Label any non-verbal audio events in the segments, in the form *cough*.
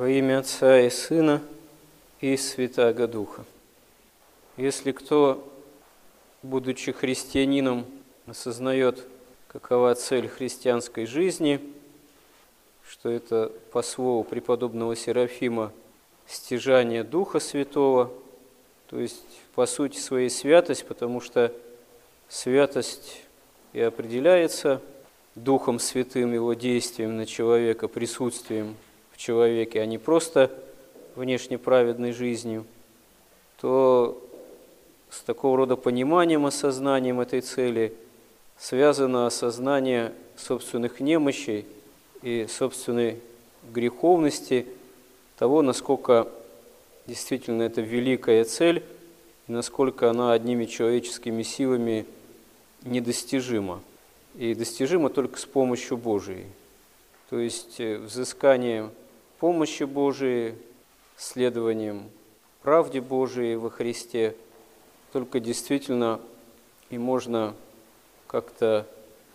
Во имя Отца и Сына и Святаго Духа. Если кто, будучи христианином, осознает, какова цель христианской жизни, что это по слову преподобного Серафима стяжание Духа Святого, то есть по сути своей святость, потому что святость и определяется Духом Святым, Его действием на человека, присутствием человеке, а не просто внешне праведной жизнью, то с такого рода пониманием, осознанием этой цели связано осознание собственных немощей и собственной греховности, того, насколько действительно это великая цель, и насколько она одними человеческими силами недостижима. И достижима только с помощью Божией. То есть э, взыскание помощи Божией, следованием правде Божией во Христе, только действительно и можно как-то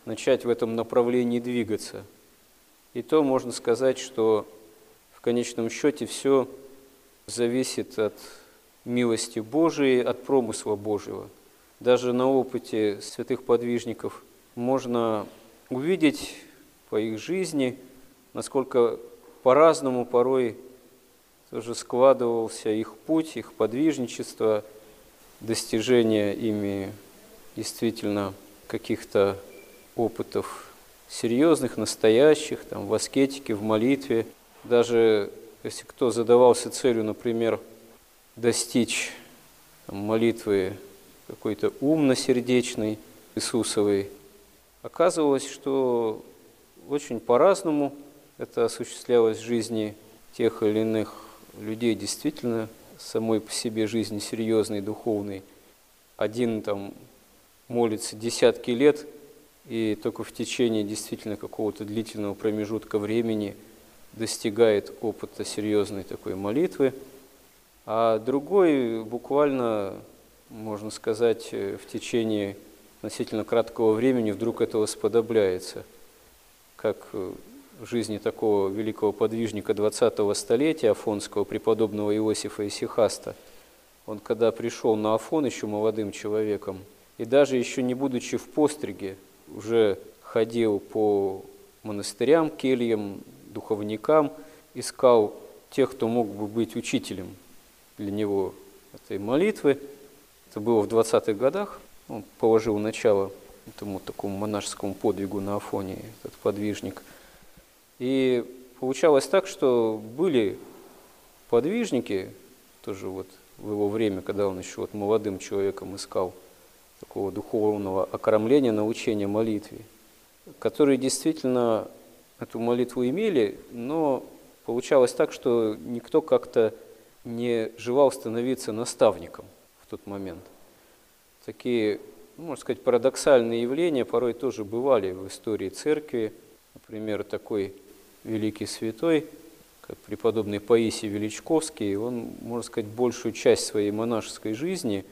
начать в этом направлении двигаться. И то можно сказать, что в конечном счете все зависит от милости Божией, от промысла Божьего. Даже на опыте святых подвижников можно увидеть по их жизни, насколько по-разному порой тоже складывался их путь, их подвижничество, достижение ими действительно каких-то опытов серьезных, настоящих, там, в аскетике, в молитве. Даже если кто задавался целью, например, достичь там, молитвы какой-то умно-сердечной, Иисусовой, оказывалось, что очень по-разному – это осуществлялось в жизни тех или иных людей действительно самой по себе жизни серьезной, духовной. Один там молится десятки лет, и только в течение действительно какого-то длительного промежутка времени достигает опыта серьезной такой молитвы, а другой буквально, можно сказать, в течение относительно краткого времени вдруг этого сподобляется, как в жизни такого великого подвижника 20-го столетия, афонского преподобного Иосифа Исихаста. Он когда пришел на Афон еще молодым человеком, и даже еще не будучи в постриге, уже ходил по монастырям, кельям, духовникам, искал тех, кто мог бы быть учителем для него этой молитвы. Это было в 20-х годах. Он положил начало этому такому монашескому подвигу на Афоне, этот подвижник – и получалось так, что были подвижники, тоже вот в его время, когда он еще вот молодым человеком искал такого духовного окормления, научения молитве, которые действительно эту молитву имели, но получалось так, что никто как-то не желал становиться наставником в тот момент. Такие, ну, можно сказать, парадоксальные явления порой тоже бывали в истории церкви. Например, такой великий святой, как преподобный Паисий Величковский, он, можно сказать, большую часть своей монашеской жизни,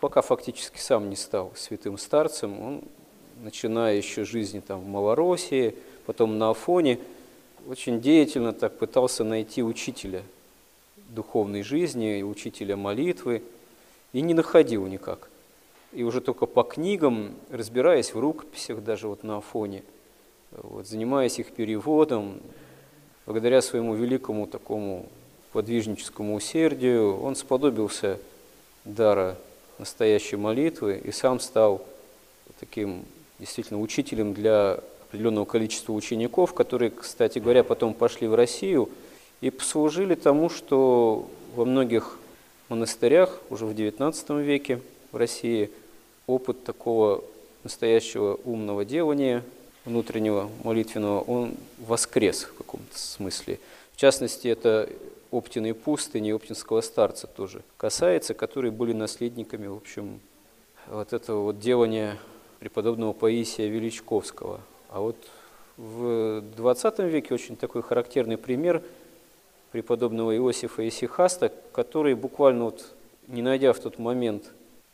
пока фактически сам не стал святым старцем, он, начиная еще жизни там, в Малороссии, потом на Афоне, очень деятельно так пытался найти учителя духовной жизни, учителя молитвы, и не находил никак. И уже только по книгам, разбираясь в рукописях даже вот на Афоне – вот, занимаясь их переводом, благодаря своему великому такому подвижническому усердию, он сподобился дара настоящей молитвы и сам стал таким действительно учителем для определенного количества учеников, которые, кстати говоря, потом пошли в Россию и послужили тому, что во многих монастырях уже в XIX веке в России опыт такого настоящего умного делания – внутреннего молитвенного, он воскрес в каком-то смысле. В частности, это Оптиной пустыни, Оптинского старца тоже касается, которые были наследниками, в общем, вот этого вот делания преподобного Паисия Величковского. А вот в 20 веке очень такой характерный пример преподобного Иосифа Исихаста, который буквально вот, не найдя в тот момент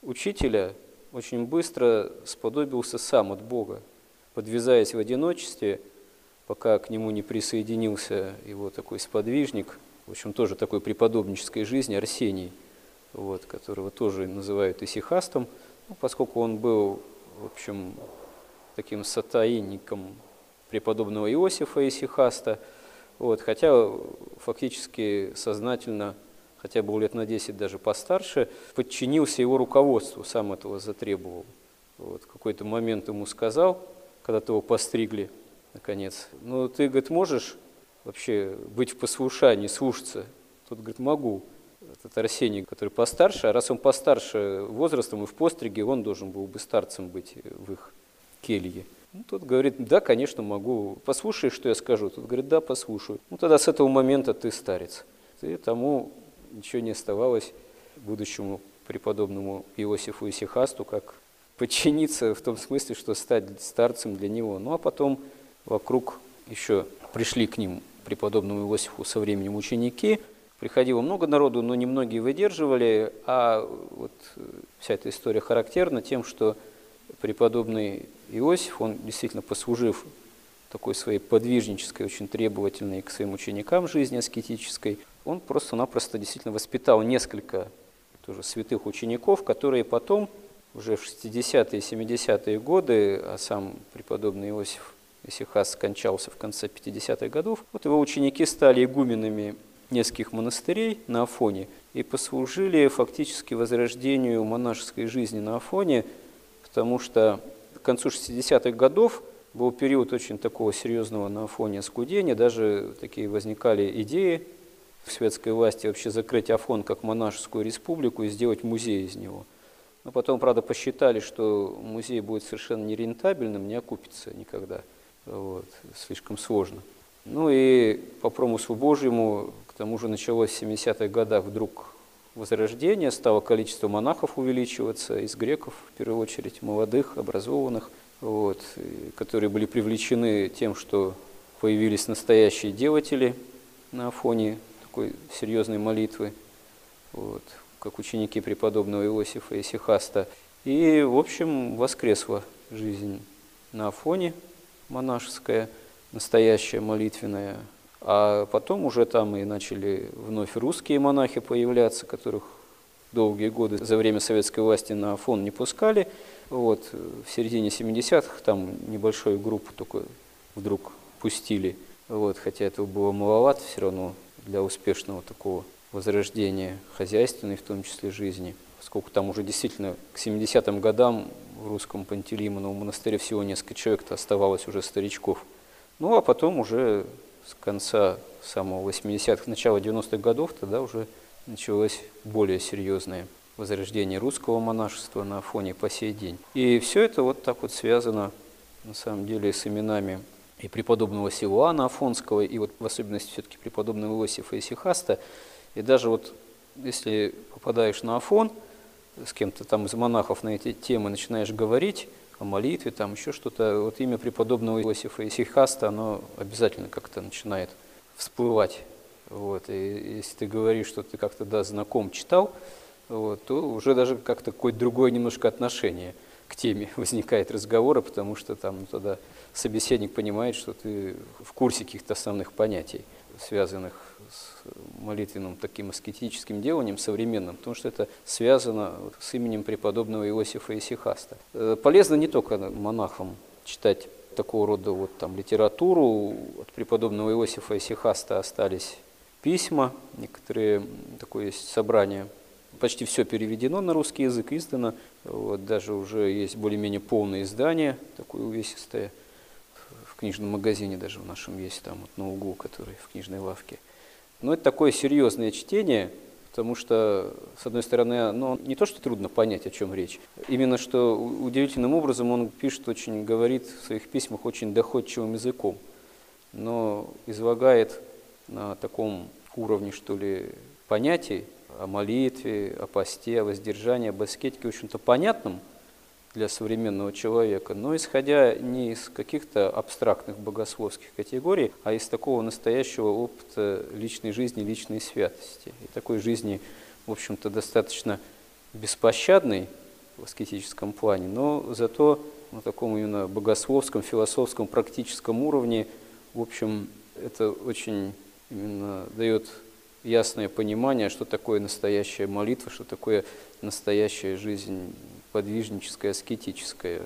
учителя, очень быстро сподобился сам от Бога подвязаясь в одиночестве, пока к нему не присоединился его такой сподвижник, в общем, тоже такой преподобнической жизни, Арсений, вот, которого тоже называют исихастом, ну, поскольку он был, в общем, таким сатаинником преподобного Иосифа Исихаста, вот, хотя фактически сознательно, хотя был лет на 10 даже постарше, подчинился его руководству, сам этого затребовал. Вот, какой-то момент ему сказал, когда-то его постригли, наконец, ну ты, говорит, можешь вообще быть в послушании, слушаться? Тот говорит, могу. Этот Арсений, который постарше, а раз он постарше возрастом и в постриге, он должен был бы старцем быть в их келье. Ну, тот говорит, да, конечно, могу. Послушай, что я скажу. Тот говорит, да, послушаю. Ну, тогда с этого момента ты старец. И тому ничего не оставалось будущему преподобному Иосифу Исихасту, как подчиниться в том смысле, что стать старцем для него. Ну, а потом вокруг еще пришли к ним преподобному Иосифу со временем ученики. Приходило много народу, но немногие выдерживали, а вот вся эта история характерна тем, что преподобный Иосиф, он действительно послужив такой своей подвижнической, очень требовательной к своим ученикам жизни аскетической, он просто-напросто действительно воспитал несколько тоже святых учеников, которые потом, уже в 60-е и 70-е годы, а сам преподобный Иосиф Исихас скончался в конце 50-х годов, вот его ученики стали игуменами нескольких монастырей на Афоне и послужили фактически возрождению монашеской жизни на Афоне, потому что к концу 60-х годов был период очень такого серьезного на фоне скудения, даже такие возникали идеи в светской власти вообще закрыть Афон как монашескую республику и сделать музей из него. Но потом, правда, посчитали, что музей будет совершенно нерентабельным, не окупится никогда. Вот, слишком сложно. Ну и по промыслу Божьему, к тому же началось в 70-х годах вдруг Возрождения, стало количество монахов увеличиваться, из греков, в первую очередь, молодых, образованных, вот, которые были привлечены тем, что появились настоящие делатели на фоне такой серьезной молитвы, вот, как ученики преподобного Иосифа и Сихаста. И, в общем, воскресла жизнь на Афоне монашеская, настоящая молитвенная, а потом уже там и начали вновь русские монахи появляться, которых долгие годы за время советской власти на фон не пускали. Вот, в середине 70-х там небольшую группу только вдруг пустили. Вот, хотя этого было маловато все равно для успешного такого возрождения хозяйственной, в том числе жизни. Поскольку там уже действительно к 70-м годам в русском Пантелеймоновом монастыре всего несколько человек оставалось уже старичков. Ну а потом уже с конца самого 80-х, начала 90-х годов, тогда уже началось более серьезное возрождение русского монашества на фоне по сей день. И все это вот так вот связано, на самом деле, с именами и преподобного Силуана Афонского, и вот в особенности все-таки преподобного Иосифа Исихаста. И даже вот если попадаешь на Афон, с кем-то там из монахов на эти темы начинаешь говорить, о молитве, там еще что-то. Вот имя преподобного Иосифа Исихаста, оно обязательно как-то начинает всплывать. Вот. И если ты говоришь, что ты как-то да, знаком, читал, вот, то уже даже как-то какое-то другое немножко отношение к теме *laughs* возникает разговора, потому что там тогда собеседник понимает, что ты в курсе каких-то основных понятий, связанных молитвенным таким аскетическим деланием современным, потому что это связано с именем преподобного Иосифа Исихаста. Э, полезно не только монахам читать такого рода вот там литературу. От преподобного Иосифа Исихаста остались письма, некоторые, такое есть собрание. Почти все переведено на русский язык, издано. Вот, даже уже есть более-менее полное издание, такое увесистое. В книжном магазине даже в нашем есть, там вот на углу, который в книжной лавке. Но это такое серьезное чтение, потому что, с одной стороны, ну, не то, что трудно понять, о чем речь, именно что удивительным образом он пишет очень, говорит в своих письмах очень доходчивым языком, но излагает на таком уровне, что ли, понятий о молитве, о посте, о воздержании, об аскетике, в общем-то, понятным – для современного человека, но исходя не из каких-то абстрактных богословских категорий, а из такого настоящего опыта личной жизни, личной святости. И такой жизни, в общем-то, достаточно беспощадной в аскетическом плане, но зато на таком именно богословском, философском, практическом уровне В общем, это очень именно дает ясное понимание, что такое настоящая молитва, что такое настоящая жизнь подвижническая, аскетическая.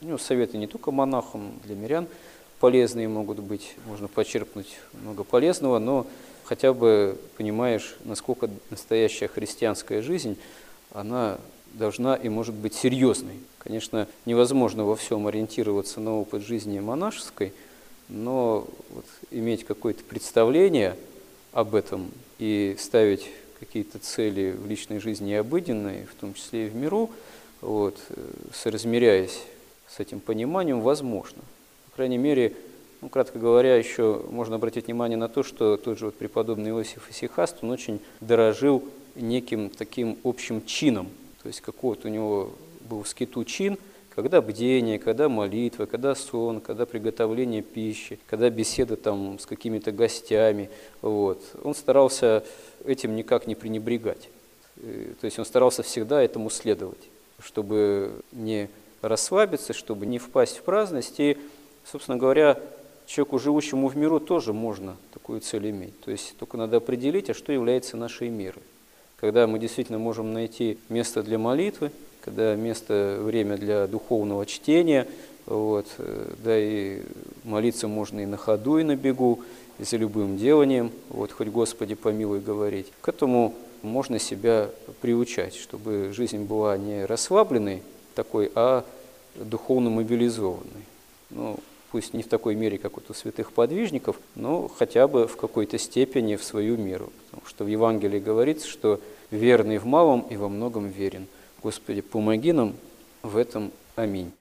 Ну, советы не только монахам, для мирян полезные могут быть, можно почерпнуть много полезного, но хотя бы понимаешь, насколько настоящая христианская жизнь, она должна и может быть серьезной. Конечно, невозможно во всем ориентироваться на опыт жизни монашеской, но вот иметь какое-то представление об этом и ставить какие-то цели в личной жизни обыденные, в том числе и в миру, вот, соразмеряясь с этим пониманием, возможно. По крайней мере, ну, кратко говоря, еще можно обратить внимание на то, что тот же вот преподобный Иосиф Исихаст, он очень дорожил неким таким общим чином, то есть какой-то у него был в скиту чин, когда бдение, когда молитва, когда сон, когда приготовление пищи, когда беседа там с какими-то гостями. Вот. Он старался этим никак не пренебрегать. Э, то есть он старался всегда этому следовать, чтобы не расслабиться, чтобы не впасть в праздность. И, собственно говоря, человеку, живущему в миру, тоже можно такую цель иметь. То есть только надо определить, а что является нашей мерой. Когда мы действительно можем найти место для молитвы, когда место, время для духовного чтения, вот, э, да и молиться можно и на ходу, и на бегу, и за любым деланием, вот, хоть Господи помилуй говорить. К этому можно себя приучать, чтобы жизнь была не расслабленной такой, а духовно мобилизованной. Ну, пусть не в такой мере, как вот у святых подвижников, но хотя бы в какой-то степени в свою меру. Потому что в Евангелии говорится, что верный в малом и во многом верен – Господи, помоги нам в этом. Аминь.